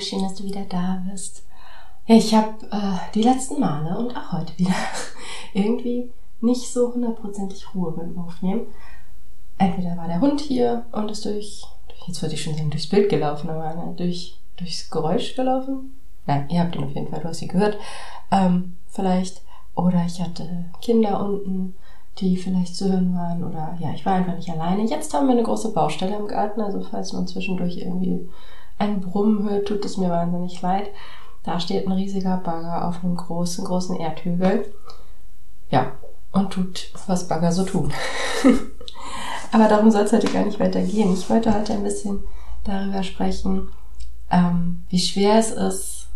Schön, dass du wieder da bist. Ich habe äh, die letzten Male und auch heute wieder irgendwie nicht so hundertprozentig Ruhe beim Aufnehmen. Entweder war der Hund hier und ist durch, jetzt würde ich schon sagen, durchs Bild gelaufen, aber ne, durch, durchs Geräusch gelaufen. Nein, ihr habt ihn auf jeden Fall, du hast sie gehört. Ähm, vielleicht. Oder ich hatte Kinder unten, die vielleicht zu hören waren. Oder ja, ich war einfach nicht alleine. Jetzt haben wir eine große Baustelle im Garten, also falls man zwischendurch irgendwie ein Brummen hört, tut es mir wahnsinnig leid. Da steht ein riesiger Bagger auf einem großen, großen Erdhügel. Ja, und tut, was Bagger so tun. Aber darum soll es heute gar nicht weitergehen. Ich wollte heute ein bisschen darüber sprechen, ähm, wie schwer es ist,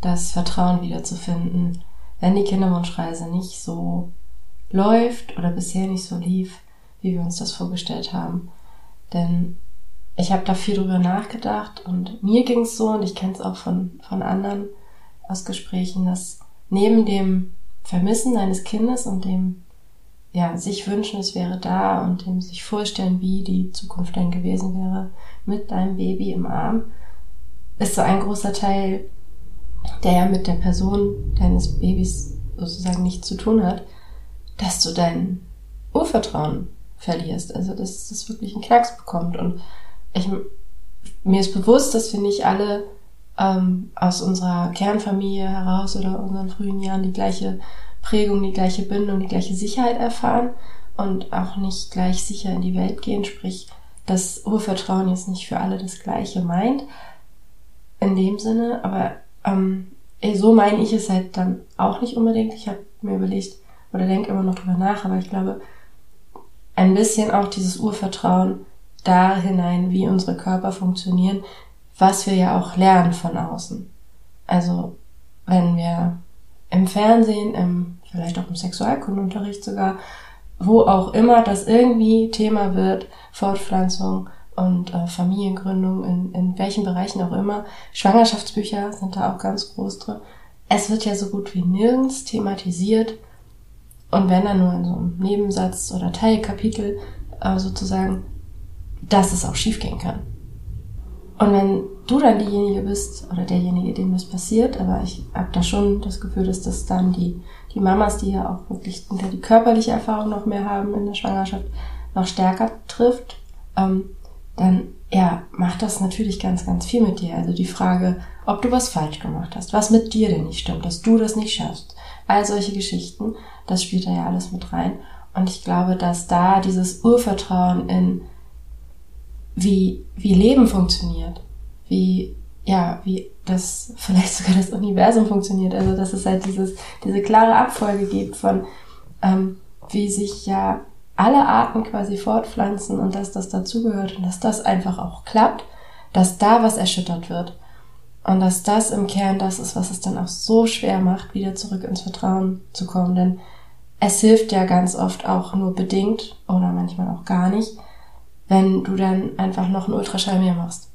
das Vertrauen wiederzufinden, wenn die Kinderwunschreise nicht so läuft oder bisher nicht so lief, wie wir uns das vorgestellt haben. Denn ich habe da viel drüber nachgedacht und mir ging es so und ich kenne es auch von, von anderen aus Gesprächen, dass neben dem Vermissen deines Kindes und dem ja, sich wünschen, es wäre da und dem sich vorstellen, wie die Zukunft dann gewesen wäre mit deinem Baby im Arm, ist so ein großer Teil, der ja mit der Person deines Babys sozusagen nichts zu tun hat, dass du dein Urvertrauen verlierst, also dass das wirklich einen Knacks bekommt und ich, mir ist bewusst, dass wir nicht alle ähm, aus unserer Kernfamilie heraus oder unseren frühen Jahren die gleiche Prägung, die gleiche Bindung, die gleiche Sicherheit erfahren und auch nicht gleich sicher in die Welt gehen. Sprich, das Urvertrauen jetzt nicht für alle das Gleiche meint. In dem Sinne, aber ähm, so meine ich es halt dann auch nicht unbedingt. Ich habe mir überlegt oder denke immer noch drüber nach, aber ich glaube, ein bisschen auch dieses Urvertrauen da hinein, wie unsere Körper funktionieren, was wir ja auch lernen von außen. Also wenn wir im Fernsehen, im, vielleicht auch im Sexualkundenunterricht sogar, wo auch immer das irgendwie Thema wird, Fortpflanzung und äh, Familiengründung, in, in welchen Bereichen auch immer, Schwangerschaftsbücher sind da auch ganz groß drin. Es wird ja so gut wie nirgends thematisiert und wenn dann nur in so einem Nebensatz oder Teilkapitel äh, sozusagen dass es auch schiefgehen kann. Und wenn du dann diejenige bist oder derjenige, dem das passiert, aber ich habe da schon das Gefühl, dass das dann die, die Mamas, die ja auch wirklich die körperliche Erfahrung noch mehr haben in der Schwangerschaft, noch stärker trifft, ähm, dann ja, macht das natürlich ganz, ganz viel mit dir. Also die Frage, ob du was falsch gemacht hast, was mit dir denn nicht stimmt, dass du das nicht schaffst. All solche Geschichten, das spielt da ja alles mit rein. Und ich glaube, dass da dieses Urvertrauen in wie, wie Leben funktioniert, wie, ja, wie das, vielleicht sogar das Universum funktioniert. Also, dass es halt dieses, diese klare Abfolge gibt von, ähm, wie sich ja alle Arten quasi fortpflanzen und dass das dazugehört und dass das einfach auch klappt, dass da was erschüttert wird. Und dass das im Kern das ist, was es dann auch so schwer macht, wieder zurück ins Vertrauen zu kommen. Denn es hilft ja ganz oft auch nur bedingt oder manchmal auch gar nicht, wenn du dann einfach noch einen Ultraschall mehr machst.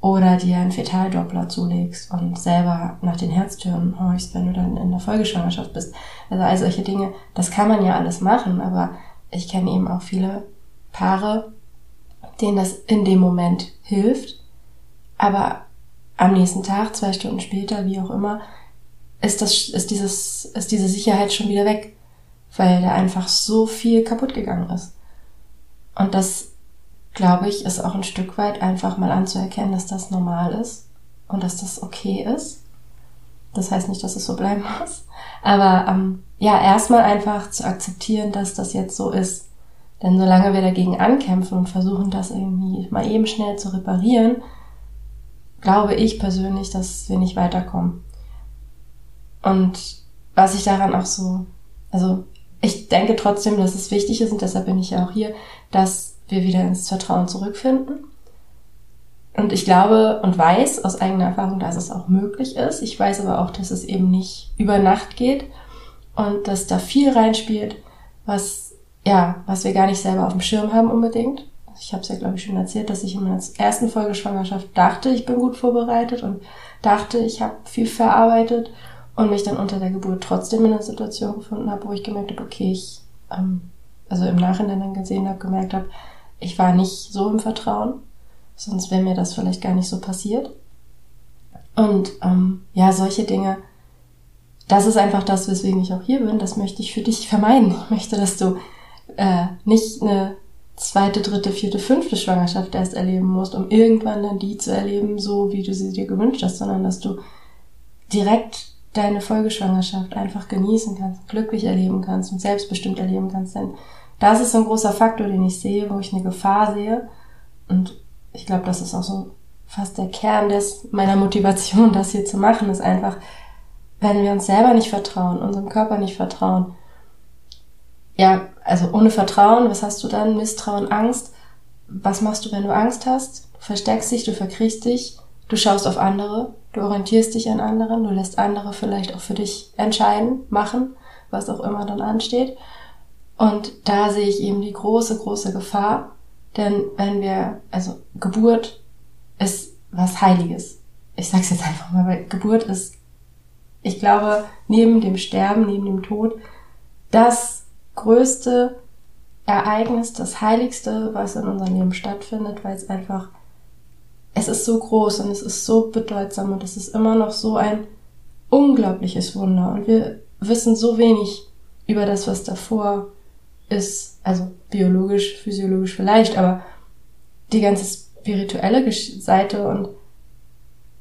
Oder dir einen Fetaldoppler zulegst und selber nach den Herztüren horchst, wenn du dann in der Folgeschwangerschaft bist. Also all solche Dinge, das kann man ja alles machen, aber ich kenne eben auch viele Paare, denen das in dem Moment hilft, aber am nächsten Tag, zwei Stunden später, wie auch immer, ist das, ist dieses, ist diese Sicherheit schon wieder weg, weil da einfach so viel kaputt gegangen ist. Und das glaube ich, ist auch ein Stück weit einfach mal anzuerkennen, dass das normal ist und dass das okay ist. Das heißt nicht, dass es so bleiben muss. Aber ähm, ja, erstmal einfach zu akzeptieren, dass das jetzt so ist. Denn solange wir dagegen ankämpfen und versuchen, das irgendwie mal eben schnell zu reparieren, glaube ich persönlich, dass wir nicht weiterkommen. Und was ich daran auch so, also ich denke trotzdem, dass es wichtig ist und deshalb bin ich ja auch hier, dass wir wieder ins Vertrauen zurückfinden. Und ich glaube und weiß aus eigener Erfahrung, dass es auch möglich ist. Ich weiß aber auch, dass es eben nicht über Nacht geht und dass da viel reinspielt, was ja, was wir gar nicht selber auf dem Schirm haben unbedingt. Ich habe es ja, glaube ich, schon erzählt, dass ich in meiner ersten Folge Schwangerschaft dachte, ich bin gut vorbereitet und dachte, ich habe viel verarbeitet und mich dann unter der Geburt trotzdem in einer Situation gefunden habe, wo ich gemerkt habe, okay, ich, ähm, also im Nachhinein dann gesehen habe, gemerkt habe, ich war nicht so im Vertrauen, sonst wäre mir das vielleicht gar nicht so passiert. Und ähm, ja, solche Dinge, das ist einfach das, weswegen ich auch hier bin. Das möchte ich für dich vermeiden. Ich möchte, dass du äh, nicht eine zweite, dritte, vierte, fünfte Schwangerschaft erst erleben musst, um irgendwann dann die zu erleben, so wie du sie dir gewünscht hast, sondern dass du direkt deine Folgeschwangerschaft einfach genießen kannst, glücklich erleben kannst und selbstbestimmt erleben kannst. Denn das ist so ein großer Faktor, den ich sehe, wo ich eine Gefahr sehe. Und ich glaube, das ist auch so fast der Kern des, meiner Motivation, das hier zu machen, ist einfach, wenn wir uns selber nicht vertrauen, unserem Körper nicht vertrauen. Ja, also ohne Vertrauen, was hast du dann? Misstrauen, Angst. Was machst du, wenn du Angst hast? Du versteckst dich, du verkriechst dich, du schaust auf andere, Du orientierst dich an anderen, du lässt andere vielleicht auch für dich entscheiden, machen, was auch immer dann ansteht. Und da sehe ich eben die große, große Gefahr, denn wenn wir, also Geburt ist was Heiliges. Ich sag's jetzt einfach mal, weil Geburt ist, ich glaube, neben dem Sterben, neben dem Tod, das größte Ereignis, das Heiligste, was in unserem Leben stattfindet, weil es einfach es ist so groß und es ist so bedeutsam und es ist immer noch so ein unglaubliches Wunder und wir wissen so wenig über das, was davor ist, also biologisch, physiologisch vielleicht, aber die ganze spirituelle Seite und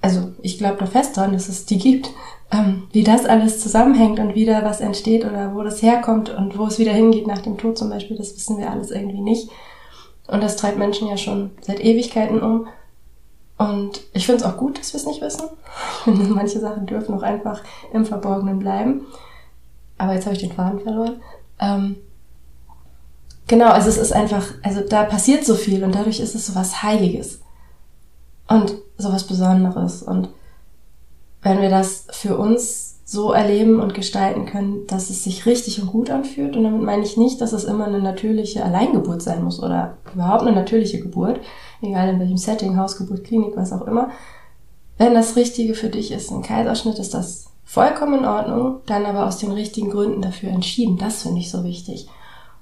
also ich glaube da fest dran, dass es die gibt, ähm, wie das alles zusammenhängt und wie da was entsteht oder wo das herkommt und wo es wieder hingeht nach dem Tod zum Beispiel, das wissen wir alles irgendwie nicht. Und das treibt Menschen ja schon seit Ewigkeiten um. Und ich finde es auch gut, dass wir es nicht wissen. Manche Sachen dürfen auch einfach im Verborgenen bleiben. Aber jetzt habe ich den Faden verloren. Ähm, genau, also es ist einfach, also da passiert so viel und dadurch ist es so was Heiliges. Und so was Besonderes. Und wenn wir das für uns so erleben und gestalten können, dass es sich richtig und gut anfühlt, und damit meine ich nicht, dass es immer eine natürliche Alleingeburt sein muss oder überhaupt eine natürliche Geburt, egal in welchem Setting, Hausgeburt, Klinik, was auch immer. Wenn das Richtige für dich ist, ein Kaiserschnitt, ist das vollkommen in Ordnung, dann aber aus den richtigen Gründen dafür entschieden. Das finde ich so wichtig.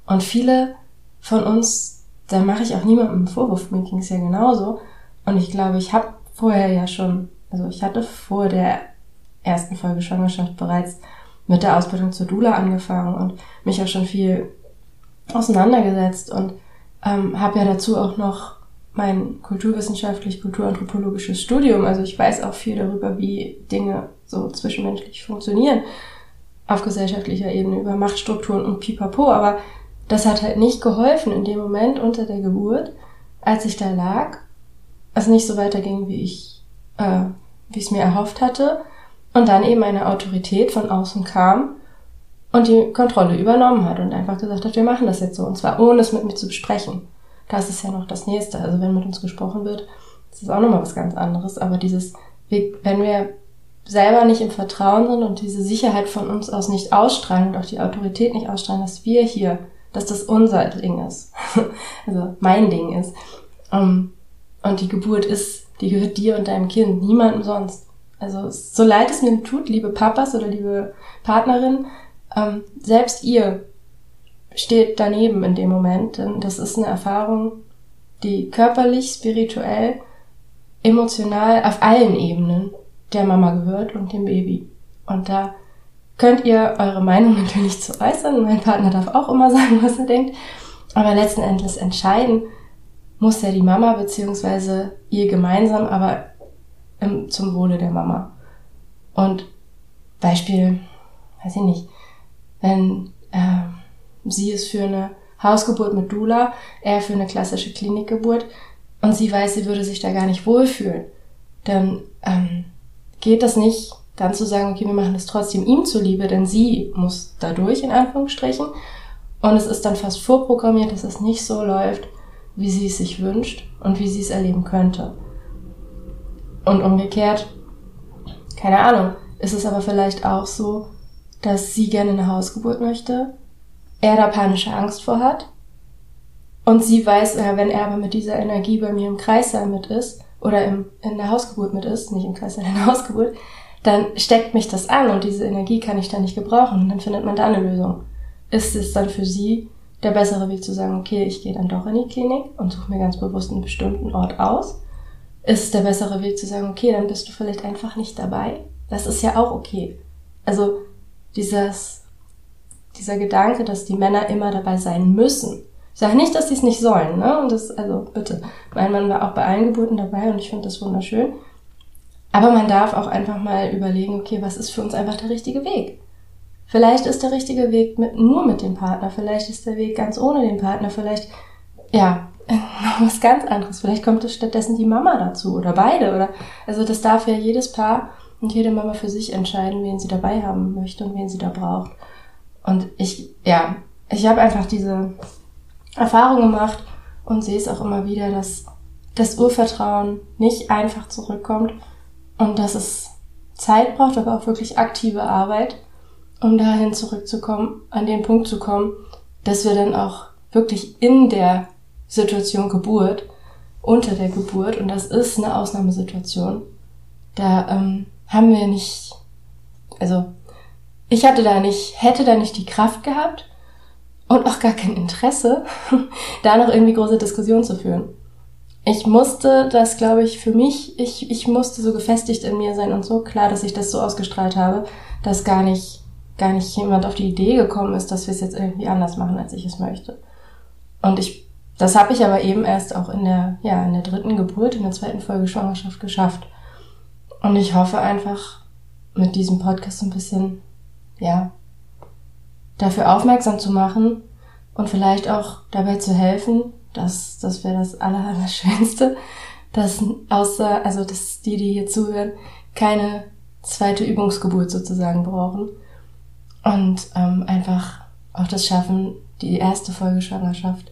Und viele von uns, da mache ich auch niemandem einen Vorwurf, mir ging es ja genauso. Und ich glaube, ich habe vorher ja schon, also ich hatte vor der ersten Folge Schwangerschaft bereits mit der Ausbildung zur Dula angefangen und mich auch schon viel auseinandergesetzt und ähm, habe ja dazu auch noch mein kulturwissenschaftlich-kulturanthropologisches Studium. Also ich weiß auch viel darüber, wie Dinge so zwischenmenschlich funktionieren auf gesellschaftlicher Ebene über Machtstrukturen und Pipapo. Aber das hat halt nicht geholfen in dem Moment unter der Geburt, als ich da lag, es nicht so weiterging, wie ich, äh, wie ich es mir erhofft hatte. Und dann eben eine Autorität von außen kam und die Kontrolle übernommen hat und einfach gesagt hat, wir machen das jetzt so. Und zwar ohne es mit mir zu besprechen das ist ja noch das Nächste. Also wenn mit uns gesprochen wird, das ist auch nochmal was ganz anderes. Aber dieses, wenn wir selber nicht im Vertrauen sind und diese Sicherheit von uns aus nicht ausstrahlen und auch die Autorität nicht ausstrahlen, dass wir hier, dass das unser Ding ist, also mein Ding ist. Um, und die Geburt ist, die gehört dir und deinem Kind, niemandem sonst. Also so leid es mir tut, liebe Papas oder liebe Partnerin, ähm, selbst ihr steht daneben in dem Moment, denn das ist eine Erfahrung, die körperlich, spirituell, emotional auf allen Ebenen der Mama gehört und dem Baby. Und da könnt ihr eure Meinung natürlich zu äußern. Mein Partner darf auch immer sagen, was er denkt. Aber letzten Endes entscheiden muss ja die Mama beziehungsweise ihr gemeinsam, aber im, zum Wohle der Mama. Und Beispiel, weiß ich nicht, wenn äh, Sie ist für eine Hausgeburt mit Dula, er für eine klassische Klinikgeburt und sie weiß, sie würde sich da gar nicht wohlfühlen. Dann ähm, geht das nicht dann zu sagen, okay, wir machen das trotzdem ihm zuliebe, denn sie muss dadurch, in Anführungsstrichen. Und es ist dann fast vorprogrammiert, dass es nicht so läuft, wie sie es sich wünscht und wie sie es erleben könnte. Und umgekehrt, keine Ahnung, ist es aber vielleicht auch so, dass sie gerne eine Hausgeburt möchte, er da panische Angst vor hat und sie weiß, wenn er aber mit dieser Energie bei mir im Kreissaal mit ist oder im, in der Hausgeburt mit ist, nicht im Kreissaal, in der Hausgeburt, dann steckt mich das an und diese Energie kann ich dann nicht gebrauchen und dann findet man da eine Lösung. Ist es dann für sie der bessere Weg zu sagen, okay, ich gehe dann doch in die Klinik und suche mir ganz bewusst einen bestimmten Ort aus? Ist es der bessere Weg zu sagen, okay, dann bist du vielleicht einfach nicht dabei? Das ist ja auch okay. Also dieses, dieser Gedanke, dass die Männer immer dabei sein müssen. Ich sage nicht, dass sie es nicht sollen, ne? Und das, also bitte. Mein Mann war auch bei allen Geburten dabei und ich finde das wunderschön. Aber man darf auch einfach mal überlegen, okay, was ist für uns einfach der richtige Weg? Vielleicht ist der richtige Weg mit, nur mit dem Partner, vielleicht ist der Weg ganz ohne den Partner, vielleicht, ja, noch was ganz anderes. Vielleicht kommt es stattdessen die Mama dazu oder beide oder, also das darf ja jedes Paar und jede Mama für sich entscheiden, wen sie dabei haben möchte und wen sie da braucht. Und ich, ja, ich habe einfach diese Erfahrung gemacht und sehe es auch immer wieder, dass das Urvertrauen nicht einfach zurückkommt und dass es Zeit braucht, aber auch wirklich aktive Arbeit, um dahin zurückzukommen, an den Punkt zu kommen, dass wir dann auch wirklich in der Situation Geburt, unter der Geburt, und das ist eine Ausnahmesituation, da ähm, haben wir nicht, also ich hatte da nicht, hätte da nicht die Kraft gehabt und auch gar kein Interesse, da noch irgendwie große Diskussionen zu führen. Ich musste das, glaube ich, für mich, ich, ich musste so gefestigt in mir sein und so klar, dass ich das so ausgestrahlt habe, dass gar nicht, gar nicht jemand auf die Idee gekommen ist, dass wir es jetzt irgendwie anders machen, als ich es möchte. Und ich, das habe ich aber eben erst auch in der, ja, in der dritten Geburt, in der zweiten Folge Schwangerschaft geschafft. Und ich hoffe einfach, mit diesem Podcast ein bisschen, ja, dafür aufmerksam zu machen und vielleicht auch dabei zu helfen, dass, das wäre das Allerschönste, dass außer, also dass die, die hier zuhören, keine zweite Übungsgeburt sozusagen brauchen und ähm, einfach auch das schaffen, die erste Folge Schwangerschaft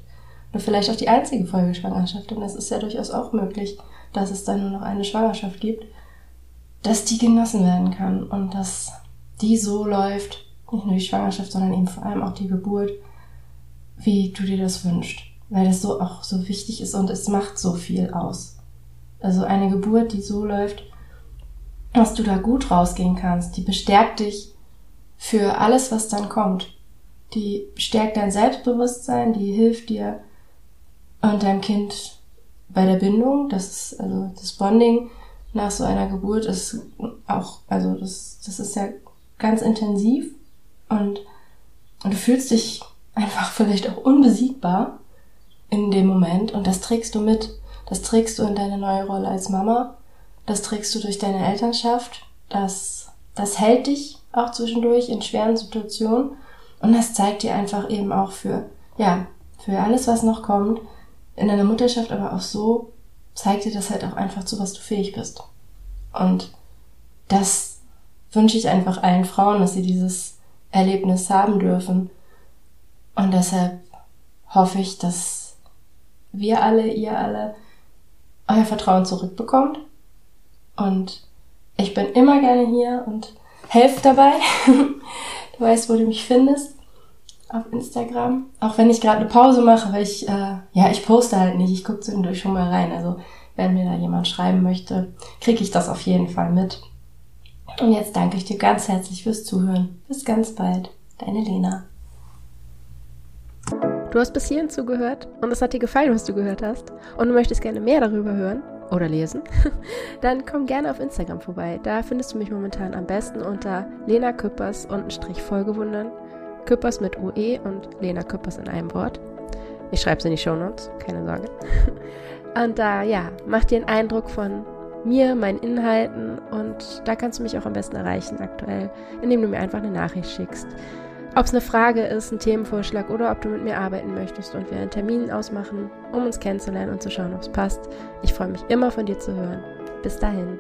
oder vielleicht auch die einzige Folge Schwangerschaft, denn das ist ja durchaus auch möglich, dass es dann nur noch eine Schwangerschaft gibt, dass die genossen werden kann und dass die so läuft, nicht nur die Schwangerschaft, sondern eben vor allem auch die Geburt, wie du dir das wünschst. Weil das so auch so wichtig ist und es macht so viel aus. Also eine Geburt, die so läuft, dass du da gut rausgehen kannst, die bestärkt dich für alles, was dann kommt. Die stärkt dein Selbstbewusstsein, die hilft dir und deinem Kind bei der Bindung, das ist also das Bonding, nach so einer Geburt ist auch, also das, das ist ja ganz intensiv und, und du fühlst dich einfach vielleicht auch unbesiegbar in dem Moment und das trägst du mit. Das trägst du in deine neue Rolle als Mama. Das trägst du durch deine Elternschaft. Das, das hält dich auch zwischendurch in schweren Situationen und das zeigt dir einfach eben auch für, ja, für alles, was noch kommt, in deiner Mutterschaft aber auch so, zeigt dir das halt auch einfach zu, was du fähig bist. Und das wünsche ich einfach allen Frauen, dass sie dieses Erlebnis haben dürfen. Und deshalb hoffe ich, dass wir alle, ihr alle, euer Vertrauen zurückbekommt. Und ich bin immer gerne hier und helfe dabei. du weißt, wo du mich findest. Auf Instagram. Auch wenn ich gerade eine Pause mache, weil ich, äh, ja, ich poste halt nicht. Ich gucke zwischendurch schon mal rein. Also wenn mir da jemand schreiben möchte, kriege ich das auf jeden Fall mit. Und jetzt danke ich dir ganz herzlich fürs Zuhören. Bis ganz bald. Deine Lena. Du hast bis hierhin zugehört und es hat dir gefallen, was du gehört hast und du möchtest gerne mehr darüber hören oder lesen, dann komm gerne auf Instagram vorbei. Da findest du mich momentan am besten unter Lena Küppers und Strich Folgewundern. Küppers mit OE und Lena Küppers in einem Wort. Ich schreibe es in die Show Notes, keine Sorge. Und da, ja, mach dir einen Eindruck von mir, meinen Inhalten und da kannst du mich auch am besten erreichen aktuell, indem du mir einfach eine Nachricht schickst. Ob es eine Frage ist, ein Themenvorschlag oder ob du mit mir arbeiten möchtest und wir einen Termin ausmachen, um uns kennenzulernen und zu schauen, ob es passt. Ich freue mich immer von dir zu hören. Bis dahin.